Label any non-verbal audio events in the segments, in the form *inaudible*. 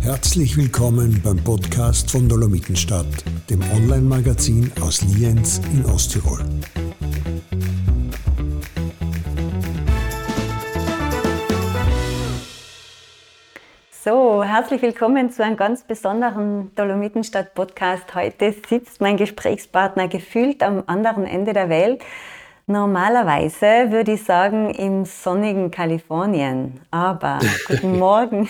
Herzlich willkommen beim Podcast von Dolomitenstadt, dem Online-Magazin aus Lienz in Osttirol. So, herzlich willkommen zu einem ganz besonderen Dolomitenstadt-Podcast. Heute sitzt mein Gesprächspartner gefühlt am anderen Ende der Welt. Normalerweise würde ich sagen im sonnigen Kalifornien. Aber *laughs* guten Morgen,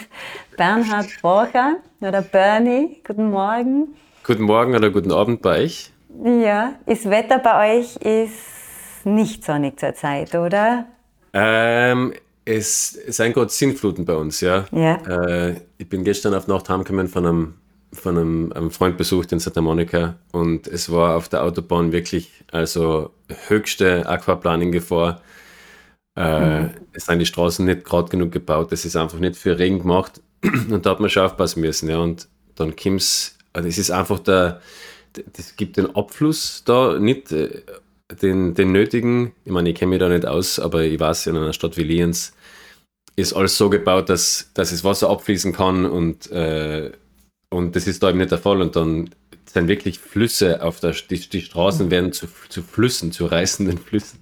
Bernhard Borcher oder Bernie. Guten Morgen. Guten Morgen oder guten Abend bei euch. Ja, das Wetter bei euch ist nicht sonnig zurzeit, oder? Ähm, es sind gerade Sintfluten bei uns, ja. Ja. Äh, ich bin gestern auf Nacht heimgekommen von einem, von einem, einem Freund besucht in Santa Monica und es war auf der Autobahn wirklich also höchste Aquaplaning-Gefahr. Äh, Mhm. Es sind die Straßen nicht gerade genug gebaut, es ist einfach nicht für Regen gemacht *clears throat* und da hat man schon aufpassen müssen, ja. Und dann kommt's, also es ist einfach der, es gibt den Abfluss da nicht, äh, den, den nötigen, ich meine, ich kenne mich da nicht aus, aber ich weiß, in einer Stadt wie Lienz ist alles so gebaut, dass, dass das Wasser abfließen kann und, äh, und das ist da eben nicht der Fall. Und dann sind wirklich Flüsse auf der, die, die Straßen werden zu, zu Flüssen, zu reißenden Flüssen.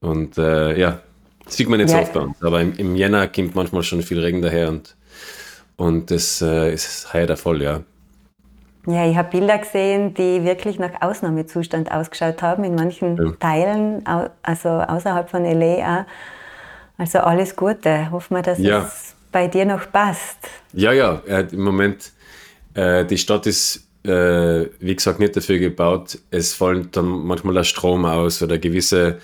Und äh, ja, das sieht man so Ja. oft bei uns. Aber im, im Jänner kommt manchmal schon viel Regen daher und, und das äh, ist heuer der Fall, ja. Ja, ich habe Bilder gesehen, die wirklich nach Ausnahmezustand ausgeschaut haben, in manchen Ja. Teilen, also außerhalb von LA auch. Also alles Gute. Hoffen wir, dass Ja. es bei dir noch passt. Ja, ja, äh, im Moment, äh, die Stadt ist, äh, wie gesagt, nicht dafür gebaut. Es fällt dann manchmal der Strom aus oder gewisse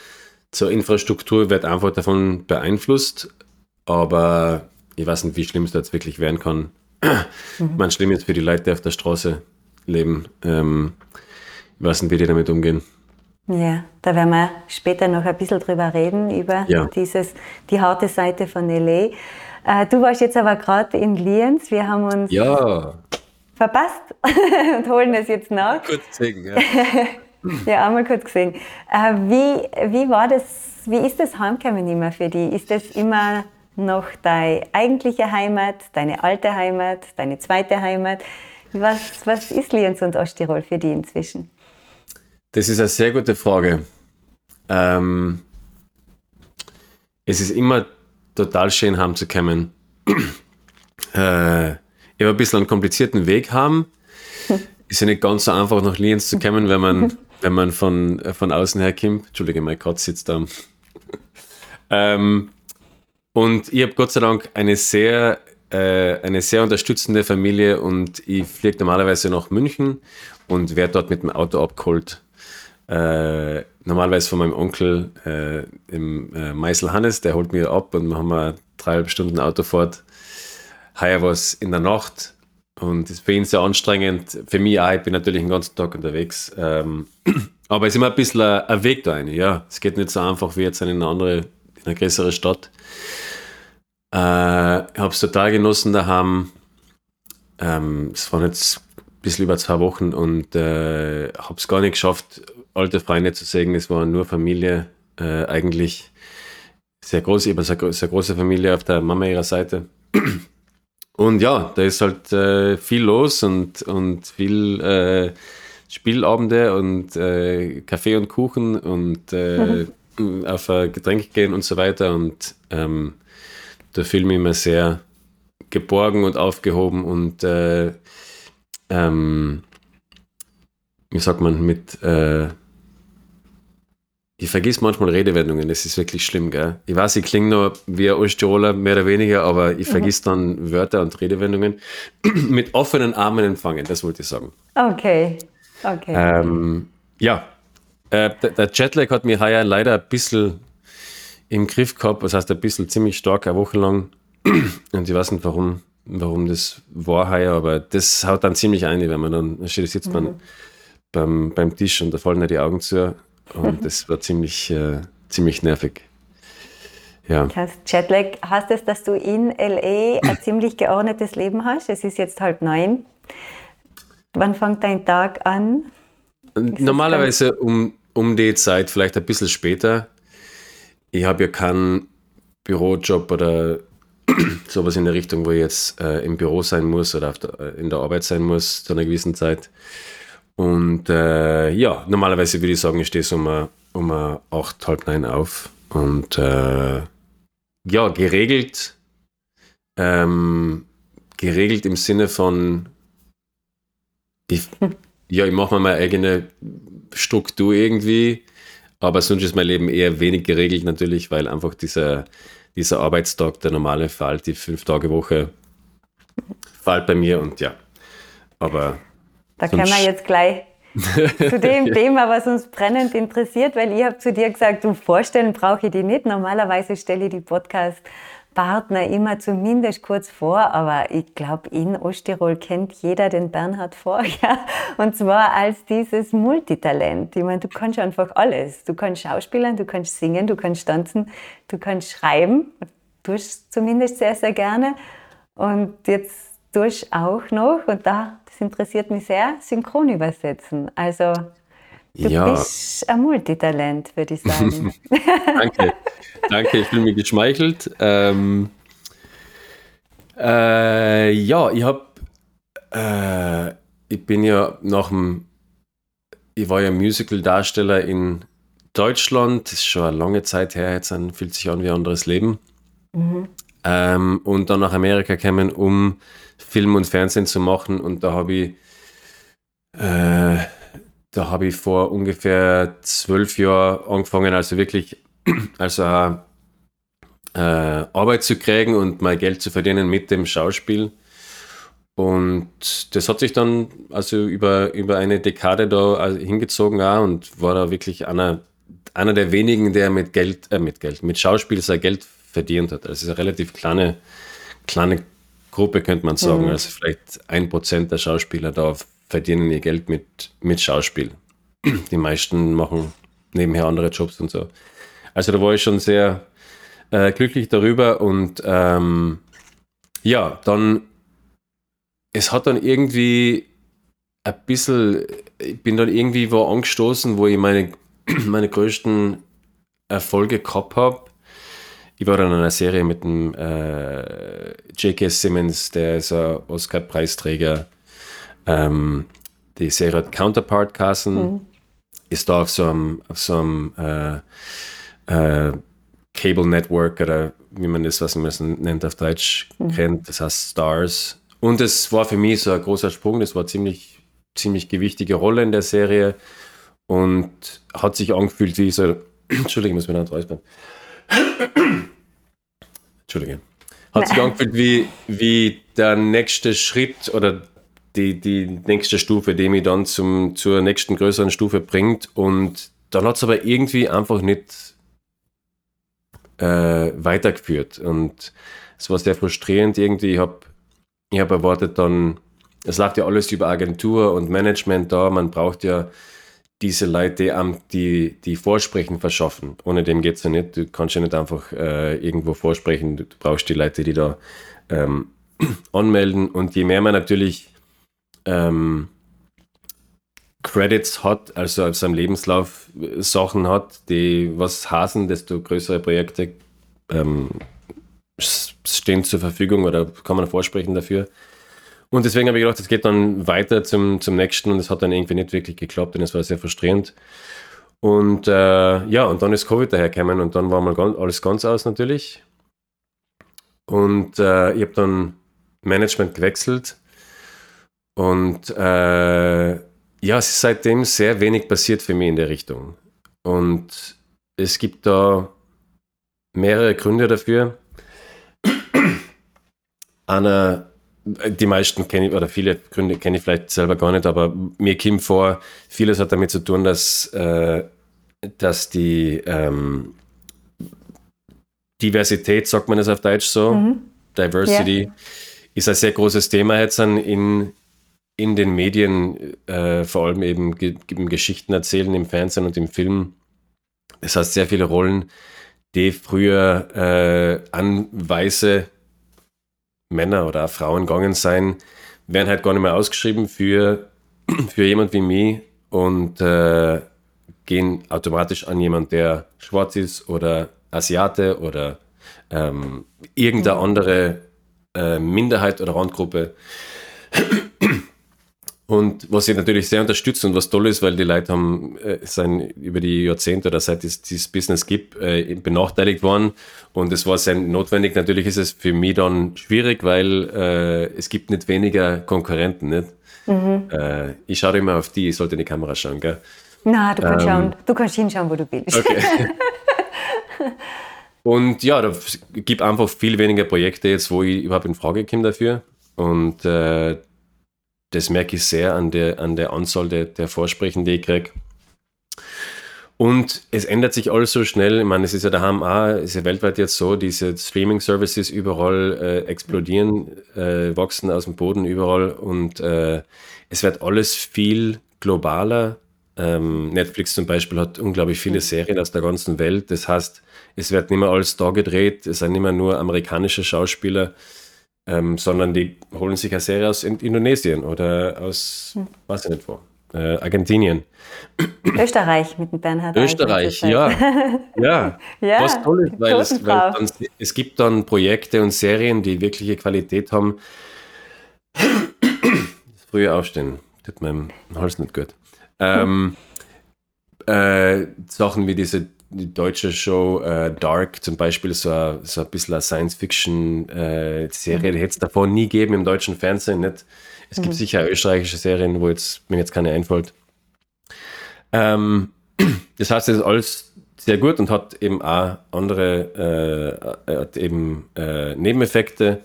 zur Infrastruktur wird einfach davon beeinflusst. Aber ich weiß nicht, wie schlimm es da jetzt wirklich werden kann. Ich meine, schlimm ist für die Leute, die auf der Straße leben. Ähm, ich weiß nicht, wie die damit umgehen. Ja, da werden wir später noch ein bisschen drüber reden, über Ja. dieses, die harte Seite von LA. Äh, du warst jetzt aber gerade in Lienz. Wir haben uns Ja, verpasst *laughs* und holen es jetzt nach. gut sehen, ja. *laughs* Ja, einmal kurz gesehen. Äh, wie, wie war das, wie ist das Heimkommen immer für dich? Ist das immer noch deine eigentliche Heimat, deine alte Heimat, deine zweite Heimat? Was, was ist Lienz und Osttirol für dich inzwischen? Das ist eine sehr gute Frage. Ähm, es ist immer total schön, heimzukommen. *clears throat* äh, ein bisschen einen komplizierten Weg haben. *laughs* Ist ja nicht ganz so einfach, nach Lienz zu kommen, wenn man, wenn man von, äh, von außen her kommt. Entschuldige, mein Katz sitzt da. *laughs* ähm, und ich habe Gott sei Dank eine sehr, äh, eine sehr unterstützende Familie und ich fliege normalerweise nach München und werde dort mit dem Auto abgeholt. Äh, normalerweise von meinem Onkel äh, im äh, Meißel Hannes, der holt mir ab und wir haben eine dreieinhalb Stunden Autofahrt. Heuer war es in der Nacht und ist für ihn sehr anstrengend. Für mich auch, ich bin natürlich den ganzen Tag unterwegs. Ähm, *clears throat* aber es ist immer ein bisschen ein, ein Weg da rein. Ja, es geht nicht so einfach wie jetzt in eine andere, in eine größere Stadt. Äh, ich habe es total genossen daheim. Ähm, es waren jetzt ein bisschen über zwei Wochen und äh, habe es gar nicht geschafft, alte Freunde zu sehen. Es war nur Familie äh, eigentlich. Sehr groß, ich habe eine sehr, sehr große Familie auf der Mama ihrer Seite. *clears throat* Und ja, da ist halt äh, viel los und, und viel äh, Spielabende und äh, Kaffee und Kuchen und äh, *laughs* auf ein Getränk gehen und so weiter. Und ähm, da fühle ich mich immer sehr geborgen und aufgehoben und äh, ähm, wie sagt man, mit äh, ich vergiss manchmal Redewendungen, das ist wirklich schlimm, gell? Ich weiß, ich klinge nur wie ein Osttiroler, mehr oder weniger, aber ich vergiss dann Wörter und Redewendungen. *clears throat* mit offenen Armen empfangen, das wollte ich sagen. Okay, okay. Ähm, ja, äh, der, Jetlag hat mich heuer leider ein bisschen im Griff gehabt, das heißt ein bisschen ziemlich stark, eine Woche lang. *clears throat* Und ich weiß nicht, warum, warum das war heuer, aber das haut dann ziemlich ein, wenn man dann, da steht- sitzt man beim, beim Tisch und da fallen ja die Augen zu. Und das war ziemlich, äh, ziemlich nervig. Ja. Hast Jetlag, heißt es, dass du in LA ein *coughs* ziemlich geordnetes Leben hast? Es ist jetzt halb neun. Wann fängt dein Tag an? Normalerweise um, um die Zeit, vielleicht ein bisschen später. ich habe ja keinen Bürojob oder *coughs* sowas in der Richtung, wo ich jetzt äh, im Büro sein muss oder der, äh, in der Arbeit sein muss zu einer gewissen Zeit. Und äh, ja, normalerweise würde ich sagen, ich stehe so um, um acht, halb neun auf. Und äh, ja, geregelt, ähm, geregelt im Sinne von, ich, *laughs* ja, ich mache mir meine eigene Struktur irgendwie, aber sonst ist mein Leben eher wenig geregelt natürlich, weil einfach dieser, dieser Arbeitstag, der normale Fall, die fünf Tage Woche, fällt bei mir und ja. Aber. Da können wir jetzt gleich zu dem *laughs* Thema, was uns brennend interessiert, weil ich habe zu dir gesagt, du vorstellen brauche ich die nicht. Normalerweise stelle ich die Podcast Partner immer zumindest kurz vor, aber ich glaube, in Osttirol kennt jeder den Bernhard Vorher. *laughs* Und zwar als dieses Multitalent. Ich meine, du kannst einfach alles. Du kannst schauspielern, du kannst singen, du kannst tanzen, du kannst schreiben. Du tust zumindest sehr, sehr gerne. Und jetzt tust auch noch, und da, das interessiert mich sehr, synchron übersetzen. Also Du ja. bist ein Multitalent, würde ich sagen. *laughs* *laughs* Danke. Danke, ich fühle mich geschmeichelt. Ähm, äh, ja, ich habe, äh, ich bin ja nach dem, ich war ja Musical-Darsteller in Deutschland, das ist schon eine lange Zeit her, jetzt an, fühlt sich an wie ein anderes Leben. Mhm. Ähm, und dann nach Amerika gekommen, um Film und Fernsehen zu machen und da habe ich äh, da habe ich vor ungefähr zwölf Jahren angefangen, also wirklich *clears throat* also äh, Arbeit zu kriegen und mein Geld zu verdienen mit dem Schauspiel. Und das hat sich dann also über, über eine Dekade da also hingezogen auch und war da wirklich einer, einer der wenigen, der mit Geld, äh, mit Geld, mit Schauspiel sein Geld verdient hat. Also es ist eine relativ kleine, kleine Gruppe, könnte man sagen. Mhm. Also vielleicht ein Prozent der Schauspieler da verdienen ihr Geld mit, mit Schauspiel. Die meisten machen nebenher andere Jobs und so. Also da war ich schon sehr äh, glücklich darüber und ähm, ja, dann, es hat dann irgendwie ein bisschen, ich bin dann irgendwie wo angestoßen, wo ich meine, *clears throat* meine größten Erfolge gehabt habe. Ich war dann in einer Serie mit dem äh, J.K. Simmons, der ist ein Oscar-Preisträger ähm, die Serie hat Counterpart Kassen, mhm. ist da auf so einem, auf so einem äh, äh, Cable Network oder wie man das, was man das nennt auf Deutsch, mhm. kennt, das heißt Stars. Und es war für mich so ein großer Sprung, das war ziemlich, ziemlich gewichtige Rolle in der Serie und hat sich angefühlt wie so, *clears throat* Entschuldigung, ich muss mir noch räuspern. Entschuldige. Hat sich angefühlt wie, wie der nächste Schritt oder die, die nächste Stufe, die mich dann zum, zur nächsten größeren Stufe bringt. Und dann hat es aber irgendwie einfach nicht äh, weitergeführt. Und es war sehr frustrierend irgendwie. Ich habe ich hab erwartet dann, es lag ja alles über Agentur und Management da. Man braucht ja diese Leute, die, die Vorsprechen verschaffen. Ohne dem geht es ja nicht. Du kannst ja nicht einfach äh, irgendwo vorsprechen. Du brauchst die Leute, die da ähm, *clears throat* anmelden. Und je mehr man natürlich ähm, Credits hat, also auf seinem Lebenslauf Sachen hat, die was hasen, desto größere Projekte ähm, stehen zur Verfügung oder kann man vorsprechen dafür. Und deswegen habe ich gedacht, es geht dann weiter zum, zum nächsten und es hat dann irgendwie nicht wirklich geklappt und es war sehr frustrierend. Und äh, ja, und dann ist Covid dahergekommen und dann war mal ganz, alles ganz aus natürlich. Und äh, ich habe dann Management gewechselt und äh, ja, es ist seitdem sehr wenig passiert für mich in der Richtung. Und es gibt da mehrere Gründe dafür. Einer, die meisten kenne ich, oder viele Gründe kenne ich vielleicht selber gar nicht, aber mir kommt vor, vieles hat damit zu tun, dass, äh, dass die ähm, Diversität, sagt man es auf Deutsch so, mhm. Diversity, ja. ist ein sehr großes Thema jetzt in, in den Medien äh, vor allem eben ge Geschichten erzählen, im Fernsehen und im Film. Das heißt, sehr viele Rollen, die früher äh, an weiße Männer oder Frauen gegangen sein, werden halt gar nicht mehr ausgeschrieben für, *clears throat* für jemand wie mich und äh, gehen automatisch an jemand, der schwarz ist oder Asiate oder ähm, irgendeine mhm. andere äh, Minderheit oder Randgruppe. Und was ich natürlich sehr unterstütze und was toll ist, weil die Leute haben äh, sind über die Jahrzehnte oder seit es dieses Business gibt, äh, benachteiligt worden. Und es war sehr notwendig. Natürlich ist es für mich dann schwierig, weil äh, es gibt nicht weniger Konkurrenten. Nicht? Mhm. Äh, ich schaue immer auf die, ich sollte in die Kamera schauen, gell? Na, du kannst, ähm, schauen. du kannst hinschauen, wo du willst. Okay. *laughs* und ja, da gibt einfach viel weniger Projekte jetzt, wo ich überhaupt in Frage komme dafür. Und äh, das merke ich sehr an der, an der Anzahl der, der Vorsprechen, die ich kriege. Und es ändert sich alles so schnell. Ich meine, es ist ja daheim auch, ist ja weltweit jetzt so, diese Streaming-Services überall äh, explodieren, äh, wachsen aus dem Boden überall und äh, es wird alles viel globaler. Ähm, Netflix zum Beispiel hat unglaublich viele Serien aus der ganzen Welt. Das heißt, es wird nicht mehr alles da gedreht, es sind nicht mehr nur amerikanische Schauspieler, ähm, sondern die holen sich eine Serie aus Indonesien oder aus, hm. weiß ich nicht wo, äh, Argentinien. Österreich mit dem Bernhard. Österreich, ja. *laughs* ja. ja. Was toll ist, weil, es, weil dann, es gibt dann Projekte und Serien, die wirkliche Qualität haben. Früher aufstehen, tut meinem Hals nicht gut. Ähm, äh, Sachen wie diese die deutsche Show äh, Dark zum Beispiel, so, a, so ein bisschen eine Science-Fiction-Serie, äh, die hätte es davor nie gegeben im deutschen Fernsehen. Nicht? Es mhm. gibt sicher österreichische Serien, wo jetzt, mir jetzt keine einfällt. Ähm, *clears throat* das heißt, es ist alles sehr gut und hat eben auch andere äh, hat eben, äh, Nebeneffekte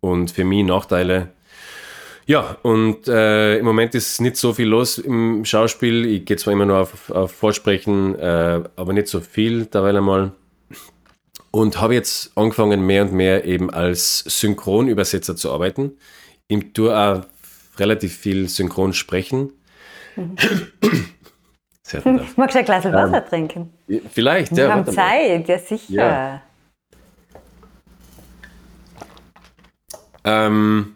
und für mich Nachteile. Ja, und äh, im Moment ist nicht so viel los im Schauspiel. Ich gehe zwar immer nur auf, auf Vorsprechen, äh, aber nicht so viel derweil einmal. Und habe jetzt angefangen, mehr und mehr eben als Synchronübersetzer zu arbeiten. Ich tue auch relativ viel Synchron sprechen. Mhm. *coughs* Sehr Magst du ein Glas Wasser ähm, trinken? Vielleicht, Wir ja. Wir haben Zeit, ja sicher. Ja. Ähm,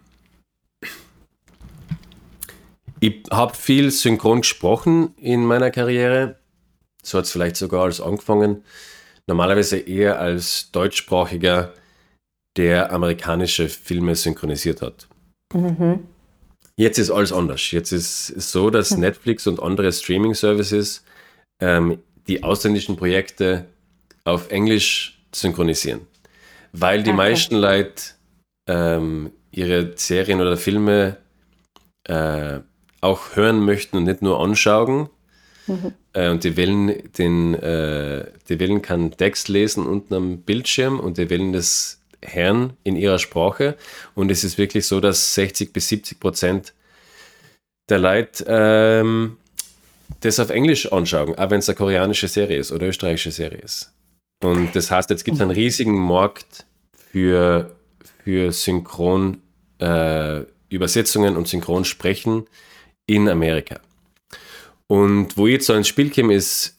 ich habe viel synchron gesprochen in meiner Karriere. So hat es vielleicht sogar alles angefangen. Normalerweise eher als deutschsprachiger, der amerikanische Filme synchronisiert hat. Mhm. Jetzt ist alles anders. Jetzt ist es so, dass mhm. Netflix und andere Streaming-Services ähm, die ausländischen Projekte auf Englisch synchronisieren. Weil die okay. meisten Leute ähm, ihre Serien oder Filme äh, auch hören möchten und nicht nur anschauen. Mhm. Äh, und die wählen, den, äh, die wählen keinen Text lesen unten am Bildschirm und die wählen das Herrn in ihrer Sprache. Und es ist wirklich so, dass 60 bis 70 Prozent der Leute ähm, das auf Englisch anschauen, auch wenn es eine koreanische Serie ist oder österreichische Serie ist. Und das heißt, jetzt gibt es einen riesigen Markt für, für Synchron äh, und Synchronsprechen in Amerika. Und wo ich jetzt so ins Spiel komme, ist,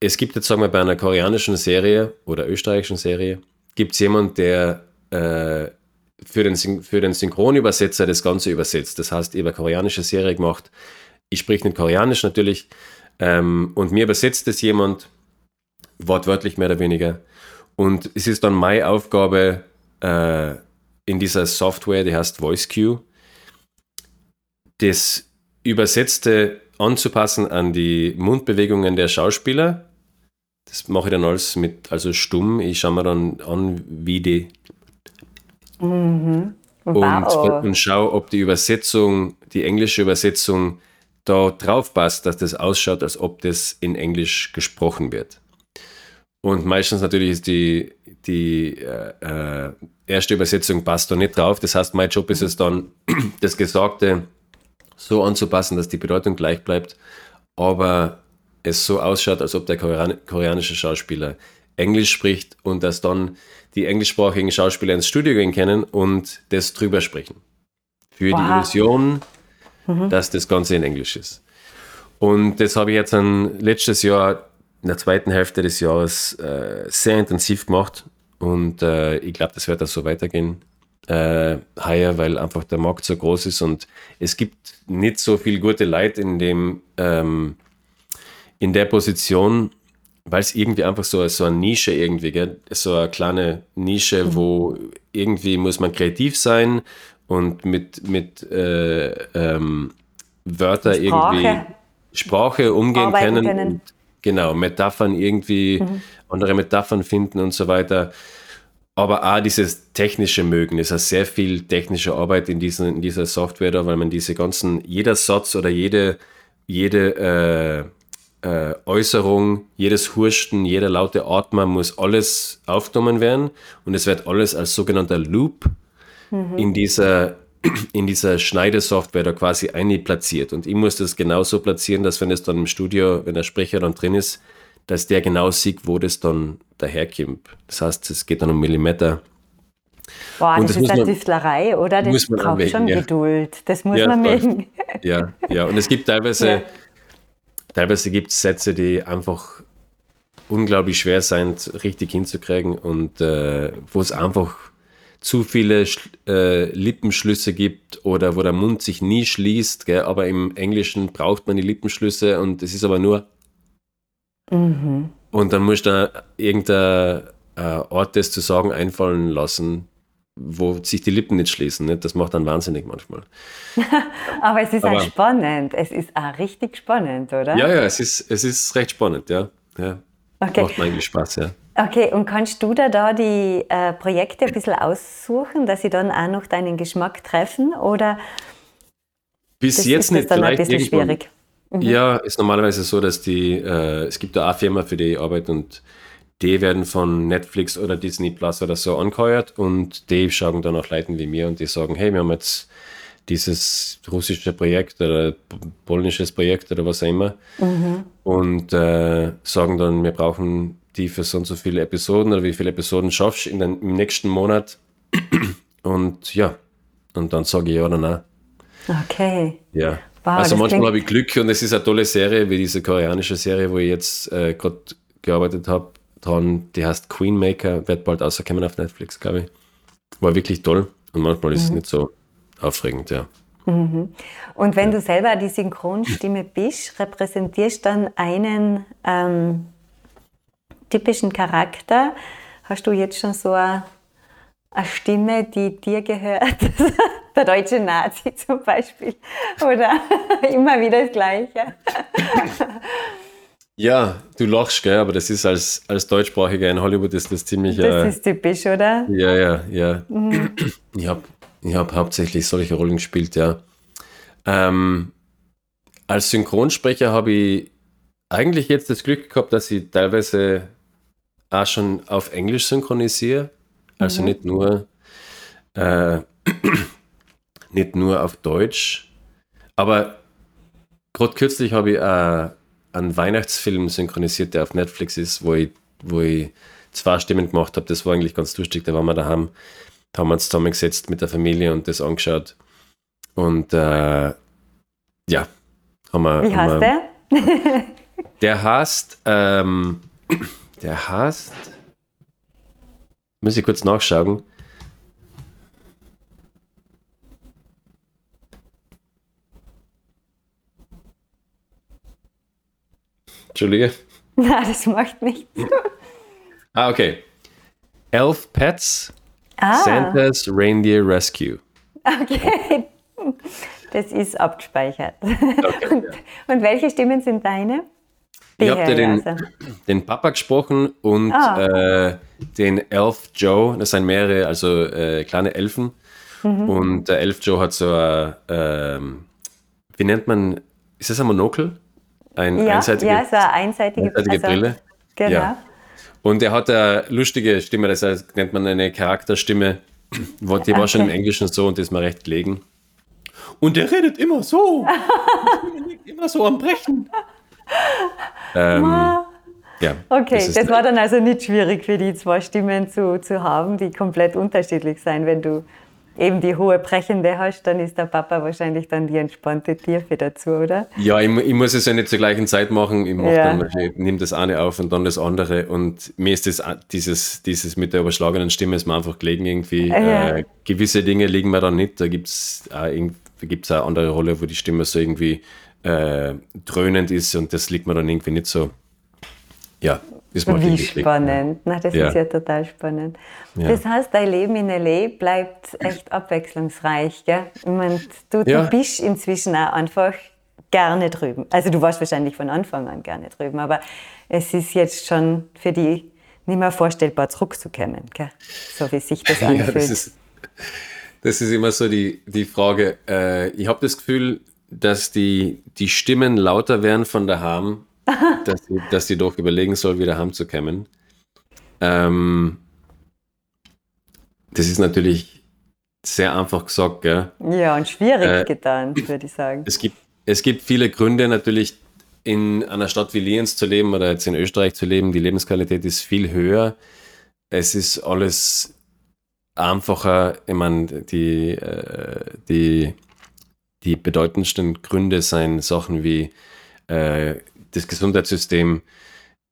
es gibt jetzt, sagen wir, bei einer koreanischen Serie oder österreichischen Serie, gibt es jemanden, der äh, für, den, für den Synchronübersetzer das Ganze übersetzt. Das heißt, ich habe eine koreanische Serie gemacht. Ich spreche nicht Koreanisch natürlich. Ähm, und mir übersetzt das jemand, wortwörtlich mehr oder weniger. Und es ist dann meine Aufgabe, äh, in dieser Software, die heißt VoiceQ, das Übersetzte anzupassen an die Mundbewegungen der Schauspieler. Das mache ich dann alles mit, also stumm. Ich schaue mir dann an, wie die. Mhm. Wow. Und, und schaue, ob die Übersetzung, die englische Übersetzung da drauf passt, dass das ausschaut, als ob das in Englisch gesprochen wird. Und meistens natürlich ist die, die äh, äh erste Übersetzung passt da nicht drauf. Das heißt, mein Job ist es dann, *clears throat* das Gesagte so anzupassen, dass die Bedeutung gleich bleibt, aber es so ausschaut, als ob der koreanische Schauspieler Englisch spricht und dass dann die englischsprachigen Schauspieler ins Studio gehen können und das drüber sprechen. Für wow. die Illusion, mhm. dass das Ganze in Englisch ist. Und das habe ich jetzt dann letztes Jahr, in der zweiten Hälfte des Jahres, äh, sehr intensiv gemacht. Und äh, ich glaube, das wird auch so weitergehen äh, heuer, weil einfach der Markt so groß ist und es gibt nicht so viel gute Leute in dem ähm, in der Position weil es irgendwie einfach so, so eine Nische irgendwie, gell? so eine kleine Nische, mhm. wo irgendwie muss man kreativ sein und mit, mit äh, ähm, Wörter Sprache. irgendwie Sprache umgehen können. können. Genau, Metaphern irgendwie, mhm. andere Metaphern finden und so weiter. Aber auch dieses technische Mögen, es ist sehr viel technische Arbeit in, diesen, in dieser Software da, weil man diese ganzen, jeder Satz oder jede, jede äh, äh, Äußerung, jedes Hursten, jeder laute Atmer muss alles aufgenommen werden und es wird alles als sogenannter Loop mhm. in dieser *clears throat* in dieser Schneidesoftware da quasi einplatziert. Und ich muss das genauso platzieren, dass wenn es dann im Studio, wenn der Sprecher dann drin ist, dass der genau sieht, wo das dann daherkommt. Das heißt, es geht dann um Millimeter. Boah, das, das ist eine Tüftlerei, oder? Das braucht anwägen, schon ja. Geduld. Das muss ja, man mögen. Ja, ja. Und es gibt teilweise, ja. teilweise gibt es Sätze, die einfach unglaublich schwer sind, richtig hinzukriegen und äh, wo es einfach zu viele äh, Lippenschlüsse gibt oder wo der Mund sich nie schließt, gell? aber im Englischen braucht man die Lippenschlüsse und es ist aber nur mhm. und dann musst du irgendein äh, Ort das zu sagen einfallen lassen, wo sich die Lippen nicht schließen. Nicht? Das macht dann wahnsinnig manchmal. *laughs* aber es ist aber, auch spannend. Es ist auch richtig spannend, oder? Ja, ja, es ist, es ist recht spannend, ja. ja. Okay. Macht mir eigentlich Spaß, ja. Okay, und kannst du da, da die äh, Projekte ein bisschen aussuchen, dass sie dann auch noch deinen Geschmack treffen? Oder bis das, jetzt ist nicht. Das dann ein bisschen schwierig. Mhm. Ja, ist normalerweise so, dass die, äh, es gibt da eine Firma, für die Arbeit und die werden von Netflix oder Disney Plus oder so angeheuert und die schauen dann auch Leuten wie mir und die sagen, hey, wir haben jetzt dieses russische Projekt oder polnisches Projekt oder was auch immer mhm. und äh, sagen dann, wir brauchen die für so und so viele Episoden oder wie viele Episoden schaffst du im nächsten Monat. Und ja, und dann sage ich ja oder nein. Okay. Ja. Wow, also manchmal habe ich Glück und es ist eine tolle Serie, wie diese koreanische Serie, wo ich jetzt äh, gerade gearbeitet habe, dran, die heißt Queenmaker, wird bald rauskommen auf Netflix, glaube ich. War wirklich toll und manchmal ist mhm. es nicht so aufregend, ja. Mhm. Und wenn ja. du selber die Synchronstimme bist, repräsentierst dann einen ähm, typischen Charakter? Hast du jetzt schon so eine, eine Stimme, die dir gehört? *laughs* Der deutsche Nazi *laughs* zum Beispiel. Oder *laughs* immer wieder das Gleiche? *laughs* Ja, du lachst, gell? aber das ist als, als Deutschsprachiger in Hollywood ist das ziemlich. Das äh, ist typisch, oder? Ja, ja, ja. Mhm. Ich habe ich hab hauptsächlich solche Rollen gespielt, ja. Ähm, als Synchronsprecher habe ich eigentlich jetzt das Glück gehabt, dass ich teilweise auch schon auf Englisch synchronisiere. Also mhm. nicht nur äh, nicht nur auf Deutsch. Aber gerade kürzlich habe ich äh, einen Weihnachtsfilm synchronisiert, der auf Netflix ist, wo ich, wo ich zwei Stimmen gemacht habe. Das war eigentlich ganz lustig. Da waren wir daheim, da haben wir uns zusammengesetzt mit der Familie und das angeschaut. Und äh, ja, haben wir. Wie heißt wir, der? *laughs* der heißt ähm, *clears throat* der heißt. Muss ich kurz nachschauen. Entschuldige. *laughs* Na, das macht nichts. ah, okay. Elf Pets, ah. Santa's Reindeer Rescue. Okay, das ist abgespeichert. Okay, und, ja. und welche Stimmen sind deine? Ich habe den, den Papa gesprochen und ah. äh, den Elf Joe. Das sind mehrere, also äh, kleine Elfen. Mhm. Und der Elf Joe hat so ein, äh, wie nennt man, ist das ein Monokel? Ein ja, einseitige, ja, so eine einseitige, einseitige also, Brille. Genau. Ja. Und er hat eine lustige Stimme, das heißt, nennt man eine Charakterstimme. Die okay. war schon im Englischen so und ist mir recht gelegen. Und der redet immer so. *laughs* immer so am Brechen. Ähm, ja, okay, das, das war dann also nicht schwierig für die zwei Stimmen zu, zu haben, die komplett unterschiedlich sein. Wenn du eben die hohe brechende hast, dann ist der Papa wahrscheinlich dann die entspannte Tiefe dazu, oder? Ja, ich, ich muss es ja nicht zur gleichen Zeit machen. Ich mache ja. dann, ich nehme das eine auf und dann das andere. Und mir ist das, dieses, dieses mit der überschlagenen Stimme ist mir einfach gelegen irgendwie. Ja. Äh, gewisse Dinge liegen mir dann nicht. Da gibt es auch, gibt's auch andere Rolle, wo die Stimme so irgendwie äh, dröhnend ist und das liegt mir dann irgendwie nicht so. Ja, Das macht Wie spannend. Na, das Ja. ist ja total spannend. Ja. Das heißt, dein Leben in L.A. bleibt echt abwechslungsreich. Gell? Ich mein, du, Ja. du bist inzwischen auch einfach gerne drüben. Also du warst wahrscheinlich von Anfang an gerne drüben, aber es ist jetzt schon für die nicht mehr vorstellbar, zurückzukommen, gell? so wie sich das *laughs* Ja, anfühlt. das ist, das ist immer so die, die Frage. Äh, ich habe das Gefühl, dass die, die Stimmen lauter werden von daheim, dass, sie- dass sie doch überlegen soll, wieder heimzukommen. Ähm, das ist natürlich sehr einfach gesagt, gell? ja, und schwierig Äh, getan, würde ich sagen. Es gibt, es gibt viele Gründe natürlich, in einer Stadt wie Lienz zu leben oder jetzt in Österreich zu leben. Die Lebensqualität ist viel höher. Es ist alles einfacher. Ich meine, die, äh, die, die bedeutendsten Gründe sind Sachen wie äh, das Gesundheitssystem.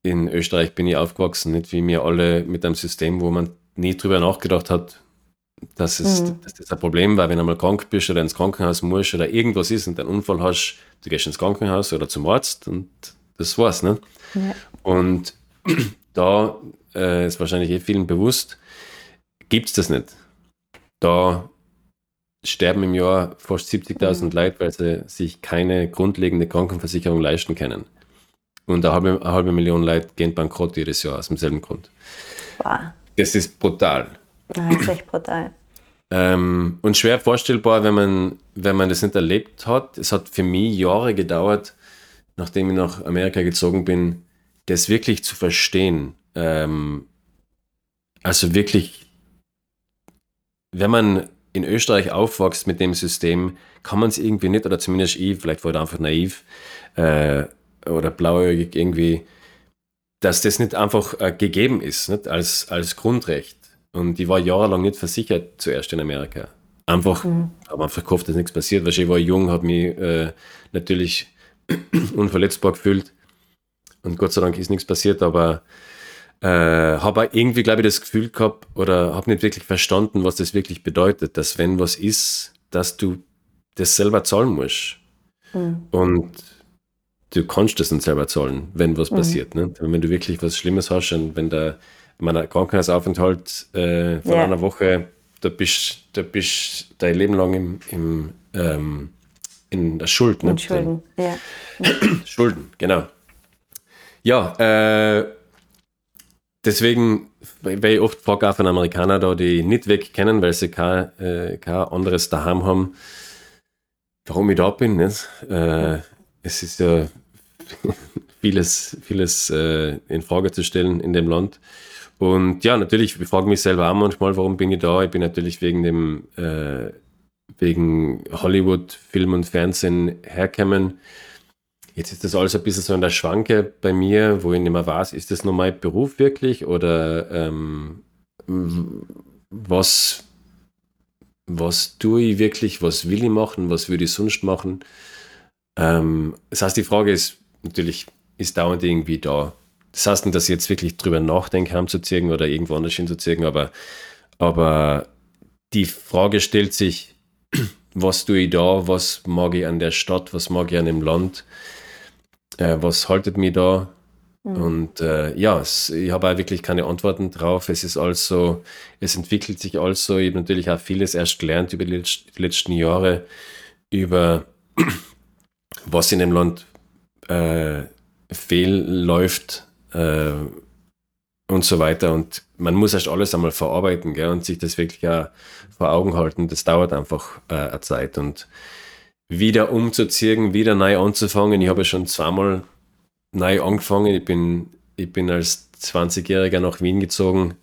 In Österreich bin ich aufgewachsen, nicht wie wir alle mit einem System, wo man nie drüber nachgedacht hat, dass, es, Mhm. dass das ein Problem war, wenn du einmal krank bist oder ins Krankenhaus musst oder irgendwas ist und einen Unfall hast, du gehst ins Krankenhaus oder zum Arzt und das war's. Ne? Ja. Und *clears throat* da äh, ist wahrscheinlich eh vielen bewusst, gibt es das nicht. Da sterben im Jahr fast 70.000 Leute, weil sie sich keine grundlegende Krankenversicherung leisten können. Und eine halbe, eine halbe Million Leute gehen bankrott jedes Jahr aus demselben Grund. Wow, Das ist brutal. das ist echt brutal. Ähm, und schwer vorstellbar, wenn man, wenn man das nicht erlebt hat. Es hat für mich Jahre gedauert, nachdem ich nach Amerika gezogen bin, das wirklich zu verstehen. Ähm, also wirklich, wenn man in Österreich aufwächst mit dem System, kann man es irgendwie nicht, oder zumindest ich, vielleicht war ich einfach naiv äh, oder blauäugig irgendwie, dass das nicht einfach äh, gegeben ist, nicht? Als, als Grundrecht. Und ich war jahrelang nicht versichert, zuerst in Amerika. Einfach, habe einfach gehofft, dass nichts passiert, weil ich war jung, habe mich äh, natürlich *clears throat* unverletzbar gefühlt. Und Gott sei Dank ist nichts passiert, aber äh, habe irgendwie, glaube ich, das Gefühl gehabt oder habe nicht wirklich verstanden, was das wirklich bedeutet, dass wenn was ist, dass du das selber zahlen musst. Und du kannst das nicht selber zahlen, wenn was passiert. Ne? Wenn du wirklich was Schlimmes hast und wenn der mein Krankenhausaufenthalt äh, von Ja. einer Woche, da bist da bist dein Leben lang im, im, ähm, in der Schuld. Ne? Entschuldigen. Ja. *clears throat* Schulden, genau. Ja, äh, deswegen, weil ich oft frage auch von Amerikanern da, die nicht weg kennen, weil sie kein, äh, kein anderes daheim haben, warum ich da bin. Nicht? Äh, es ist ja *laughs* vieles, vieles äh, in Frage zu stellen in dem Land. Und ja, natürlich, ich frage mich selber auch manchmal, warum bin ich da? Ich bin natürlich wegen dem äh, wegen Hollywood, Film und Fernsehen herkommen. Jetzt ist das alles ein bisschen so in der Schwanke bei mir, wo ich nicht mehr weiß, ist das nur mein Beruf wirklich oder ähm, was, was tue ich wirklich, was will ich machen, was würde ich sonst machen? Ähm, das heißt, die Frage ist natürlich, ist dauernd irgendwie da. Das heißt nicht, dass ich jetzt wirklich drüber nachdenke, heimzuziehen oder irgendwo anders hinzuziehen, aber, aber die Frage stellt sich, *clears throat* was tue ich da, was mag ich an der Stadt, was mag ich an dem Land, äh, was haltet mich da? Und äh, ja, es, ich habe auch wirklich keine Antworten drauf. Es ist also, es entwickelt sich also. Ich habe natürlich auch vieles erst gelernt über die letz- die letzten Jahre, über *clears throat* was in dem Land äh, fehlläuft äh, und so weiter. Und man muss erst alles einmal verarbeiten gell, und sich das wirklich auch vor Augen halten. Das dauert einfach äh, eine Zeit. Und wieder umzuziehen, wieder neu anzufangen. Ich habe ja schon zweimal neu angefangen. Ich bin, ich bin als 20-Jähriger nach Wien gezogen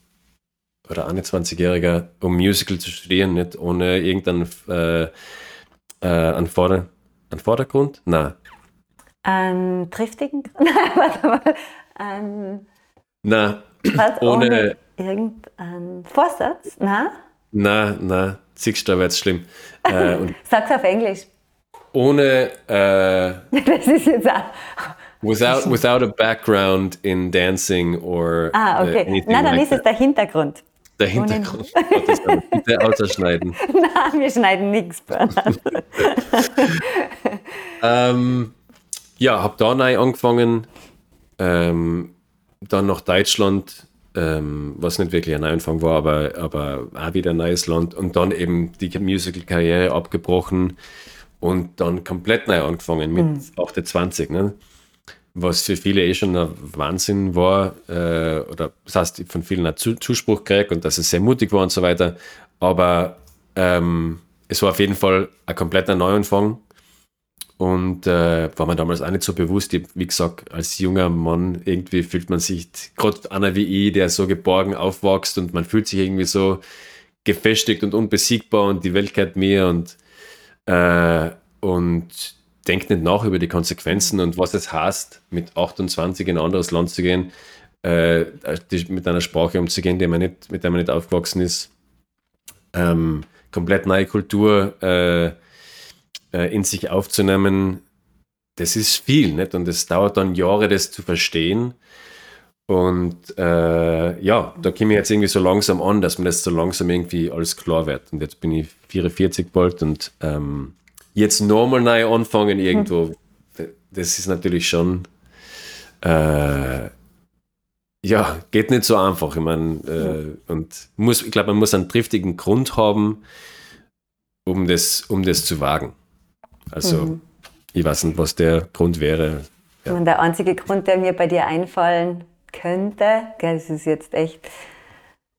oder 21-Jähriger, um Musical zu studieren, nicht ohne irgendeinen äh, äh, einen Vorder-, einen Vordergrund. Nein, Einen triftigen? *laughs* Nein, warte mal. Ein, nein, was, Ohne- ohne irgendeinen Vorsatz? Nein? nein, nein, siehst du, da wird es schlimm. Äh, *laughs* Sag's auf Englisch. ohne, äh, *laughs* Das ist jetzt auch. without, without a background in dancing or Ah, äh, okay. anything Nein, dann like ist es that. der Hintergrund. der Hintergrund. Willen, Bitte ausschneiden. Nein, wir schneiden nichts, Bernhard. Ähm, ja, habe da neu angefangen. Ähm, dann nach Deutschland, ähm, was nicht wirklich ein Neuanfang war, aber, aber auch wieder ein neues Land und dann eben die Musical-Karriere abgebrochen und dann komplett neu angefangen mit mhm. 28. Ne? Was für viele eh schon ein Wahnsinn war, äh, oder das heißt, von vielen auch Zuspruch gekriegt und dass es sehr mutig war und so weiter. Aber ähm, es war auf jeden Fall ein kompletter Neuanfang und äh, war mir damals auch nicht so bewusst. Ich, wie gesagt, als junger Mann irgendwie fühlt man sich, gerade einer wie ich, der so geborgen aufwächst und man fühlt sich irgendwie so gefestigt und unbesiegbar und die Welt gehört mir und, äh, und denkt nicht nach über die Konsequenzen und was es heißt, mit 28 in ein anderes Land zu gehen, äh, die, mit einer Sprache umzugehen, die man nicht, mit der man nicht aufgewachsen ist. Ähm, komplett neue Kultur, äh, äh, in sich aufzunehmen, das ist viel, nicht? Und es dauert dann Jahre, das zu verstehen. Und äh, ja, da komme ich jetzt irgendwie so langsam an, dass mir das so langsam irgendwie alles klar wird. Und jetzt bin ich 44 bald und ähm, jetzt nochmal neu anfangen irgendwo, hm. das ist natürlich schon, äh, ja, geht nicht so einfach. Ich meine, äh, und muss, ich glaube, man muss einen triftigen Grund haben, um das, um das zu wagen. Also mhm. ich weiß nicht, was der Grund wäre. Ja. Und der einzige Grund, der mir bei dir einfallen könnte, gell, das ist jetzt echt,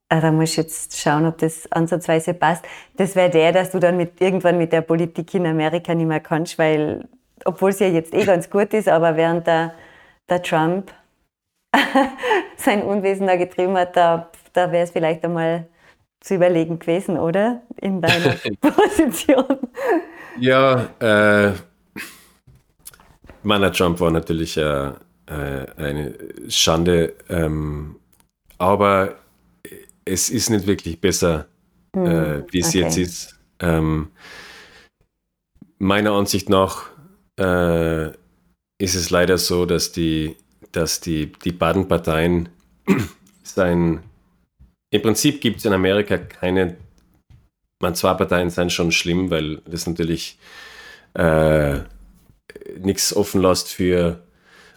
ah, da muss ich jetzt schauen, ob das ansatzweise passt, das wäre der, dass du dann mit, irgendwann mit der Politik in Amerika nicht mehr kannst, weil, obwohl es ja jetzt eh ganz gut ist, aber während der, der Trump *laughs* sein Unwesen da getrieben hat, da, da wäre es vielleicht einmal zu überlegen gewesen, oder? In deiner *laughs* Position. Ja, äh, meiner Trump war natürlich äh, äh, eine Schande, ähm, aber es ist nicht wirklich besser, hm, äh, wie es okay. jetzt ist. Ähm, meiner Ansicht nach äh, ist es leider so, dass die, dass die, die beiden Parteien *clears throat* sein. Im Prinzip gibt es in Amerika keine meine, zwei Parteien sind schon schlimm, weil das natürlich äh, nichts offen lässt für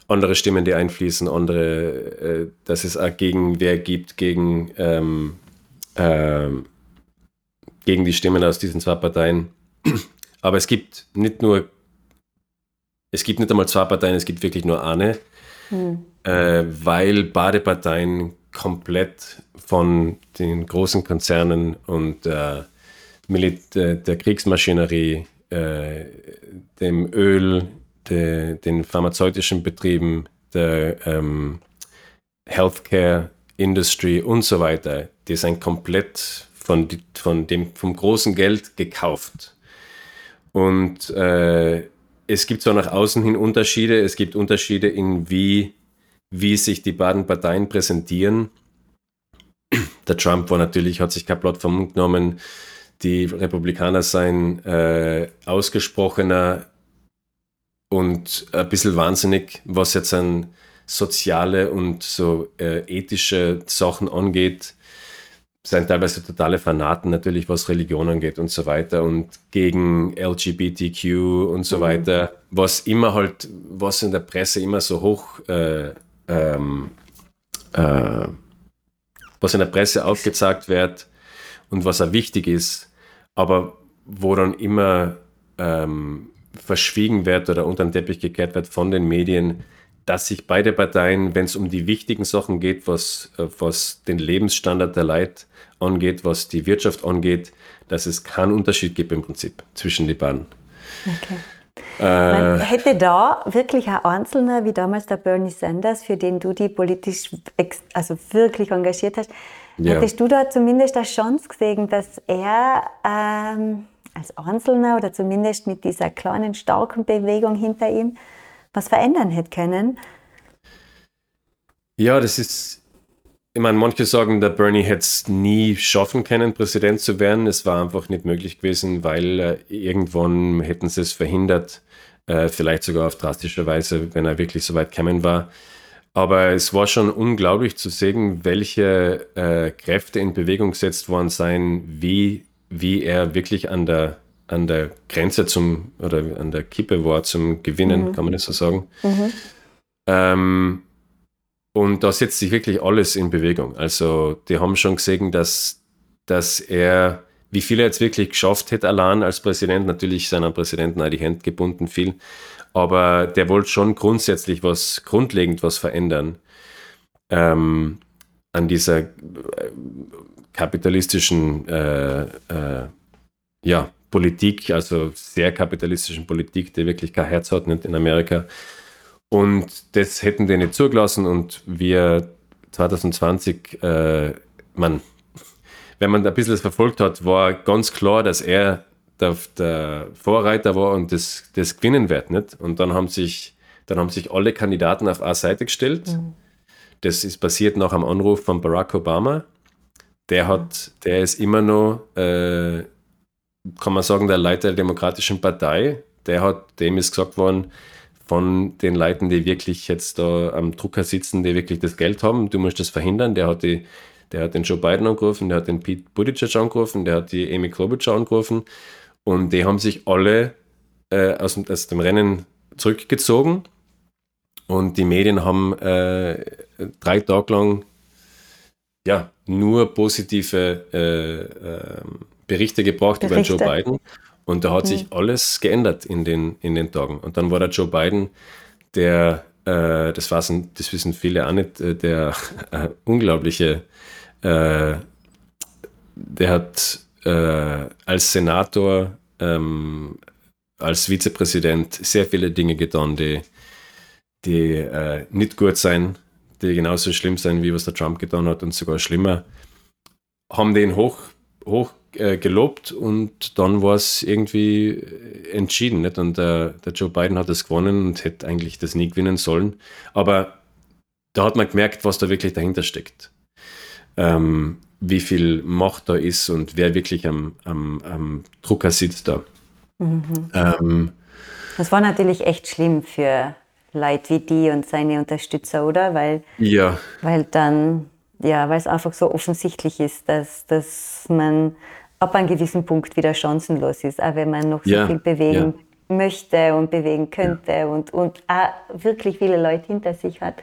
andere Stimmen, die einfließen, andere, äh, dass es auch Gegenwehr gibt gegen, ähm, äh, gegen die Stimmen aus diesen zwei Parteien. Aber es gibt nicht nur, es gibt nicht einmal zwei Parteien, es gibt wirklich nur eine, hm. äh, weil beide Parteien komplett von den großen Konzernen und äh, Milit äh, der Kriegsmaschinerie, äh, dem Öl, de, den pharmazeutischen Betrieben, der ähm, Healthcare Industry und so weiter, die sind komplett von, von dem, vom großen Geld gekauft. Und äh, es gibt zwar nach außen hin Unterschiede, es gibt Unterschiede in wie, wie sich die beiden Parteien präsentieren. Der Trump war natürlich, hat sich kein Blatt vom Mund genommen, die Republikaner seien äh, ausgesprochener und ein bisschen wahnsinnig, was jetzt an soziale und so äh, ethische Sachen angeht. Seien teilweise totale Fanaten natürlich, was Religion angeht und so weiter und gegen LGBTQ und so mhm. weiter, was immer halt, was in der Presse immer so hoch, äh, ähm, äh, was in der Presse aufgezeigt wird und was auch wichtig ist, aber wo dann immer ähm, verschwiegen wird oder unter den Teppich gekehrt wird von den Medien, dass sich beide Parteien, wenn es um die wichtigen Sachen geht, was, äh, was den Lebensstandard der Leute angeht, was die Wirtschaft angeht, dass es keinen Unterschied gibt im Prinzip zwischen den beiden. Okay. Äh, hätte da wirklich ein Einzelner, wie damals der Bernie Sanders, für den du die politisch also wirklich engagiert hast, ja. Hättest du da zumindest eine Chance gesehen, dass er ähm, als Einzelner oder zumindest mit dieser kleinen, starken Bewegung hinter ihm was verändern hätte können? Ja, das ist, ich meine, manche sagen, der Bernie hätte es nie schaffen können, Präsident zu werden. Es war einfach nicht möglich gewesen, weil äh, irgendwann hätten sie es verhindert, äh, vielleicht sogar auf drastische Weise, wenn er wirklich so weit gekommen war. Aber es war schon unglaublich zu sehen, welche äh, Kräfte in Bewegung gesetzt worden seien, wie, wie er wirklich an der, an der Grenze zum oder an der Kippe war zum Gewinnen, mhm. kann man das so sagen. Mhm. Ähm, Und da setzt sich wirklich alles in Bewegung. Also die haben schon gesehen, dass, dass er, wie viel er jetzt wirklich geschafft hätte allein als Präsident, natürlich seiner Präsidenten auch die Hände gebunden viel, aber der wollte schon grundsätzlich was, grundlegend was verändern ähm, an dieser äh, kapitalistischen äh, äh, ja, Politik, also sehr kapitalistischen Politik, die wirklich kein Herz hat in Amerika. Und das hätten die nicht zugelassen und wir 2020, äh, man, wenn man ein bisschen das verfolgt hat, war ganz klar, dass er der, der Vorreiter war und das, das gewinnen wird. Nicht? Und dann haben, sich, dann haben sich alle Kandidaten auf eine Seite gestellt. Mhm. Das ist passiert nach einem Anruf von Barack Obama. Der hat, der ist immer noch, äh, kann man sagen, der Leiter der Demokratischen Partei. Der hat, dem ist gesagt worden, von den Leuten, die wirklich jetzt da am Drucker sitzen, die wirklich das Geld haben. Du musst das verhindern. Der hat, die, der hat den Joe Biden angerufen, der hat den Pete Buttigieg angerufen, der hat die Amy Klobuchar angerufen und die haben sich alle äh, aus, aus, dem Rennen zurückgezogen und die Medien haben äh, drei Tage lang ja, nur positive äh, ähm, Berichte gebracht Berichte. über Joe Biden. Und da hat mhm. sich alles geändert in den, in den Tagen. Und dann war der Joe Biden, der, äh, das, wissen, das wissen viele auch nicht, äh, der *laughs* äh, unglaubliche, der hat äh, als Senator, ähm, als Vizepräsident sehr viele Dinge getan, die, die äh, nicht gut sein, die genauso schlimm sein, wie was der Trump getan hat und sogar schlimmer, haben den hoch, hoch äh, gelobt und dann war es irgendwie äh, entschieden. Nicht? Und der, der Joe Biden hat das gewonnen und hätte eigentlich das nie gewinnen sollen. Aber da hat man gemerkt, was da wirklich dahinter steckt. Ähm, wie viel Macht da ist und wer wirklich am, am, am Drucker sitzt da. Mhm. Ähm, das war natürlich echt schlimm für Leute wie die und seine Unterstützer, oder? Weil, ja. weil dann, ja, weil es einfach so offensichtlich ist, dass, dass man ab einem gewissen Punkt wieder chancenlos ist, auch wenn man noch so ja, viel bewegen ja. möchte und bewegen könnte und, und auch wirklich viele Leute hinter sich hat.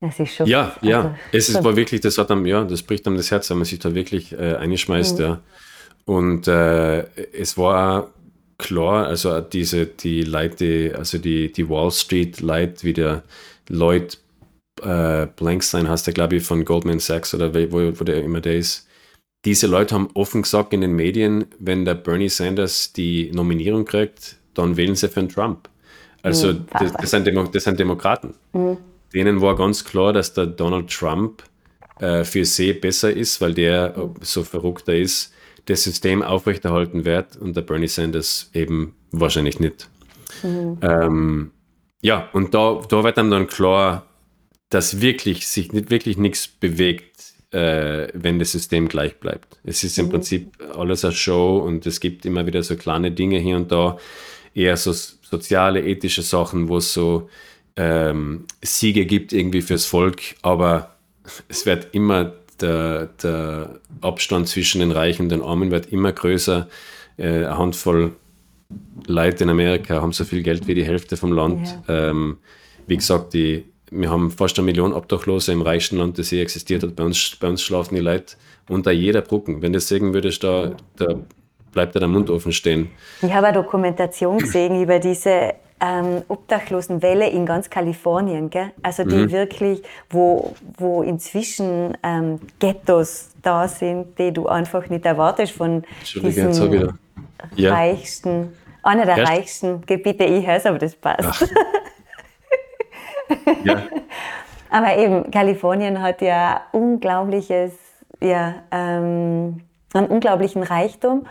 Das ist schon. Ja, also, ja. Es ist, war wirklich, das hat einem, ja, das bricht einem das Herz, wenn man sich da wirklich äh, einschmeißt, mhm. ja. Und äh, es war klar, also diese, die Leute, also die, die Wall Street Leute, wie der Lloyd äh, Blankstein heißt der, glaube ich, von Goldman Sachs oder wo, wo der immer der ist, diese Leute haben offen gesagt in den Medien, wenn der Bernie Sanders die Nominierung kriegt, dann wählen sie für den Trump. Also mhm, das, das, sind Demo das, sind Demokraten. Mhm. Denen war ganz klar, dass der Donald Trump äh, für sie besser ist, weil der mhm. so verrückter ist, das System aufrechterhalten wird und der Bernie Sanders eben wahrscheinlich nicht. Mhm. Ähm, ja, und da, da wird einem dann klar, dass wirklich sich nicht wirklich nichts bewegt äh, wenn das System gleich bleibt. Es ist im mhm. Prinzip alles eine Show und es gibt immer wieder so kleine Dinge hier und da, eher so soziale, ethische Sachen, wo es so ähm, Siege gibt irgendwie fürs Volk, aber es wird immer der, der Abstand zwischen den Reichen und den Armen wird immer größer. Äh, eine Handvoll Leute in Amerika haben so viel Geld wie die Hälfte vom Land. Ja. Ähm, wie gesagt, die wir haben fast eine Million Obdachlose im reichsten Land, das je existiert hat. Bei uns, bei uns schlafen die Leute unter jeder Brücken. Wenn du das sehen würdest, da, da bleibt der Mund offen stehen. Ich habe eine Dokumentation gesehen über diese ähm, Obdachlosenwelle in ganz Kalifornien, gell? also die mhm. wirklich, wo, wo inzwischen ähm, Ghettos da sind, die du einfach nicht erwartest von diesem ja. reichsten, einer der Erst? reichsten Gebiete. Ich höre aber das passt. *laughs* Ja. Aber eben, Kalifornien hat ja unglaubliches, ja, ähm, einen unglaublichen Reichtum.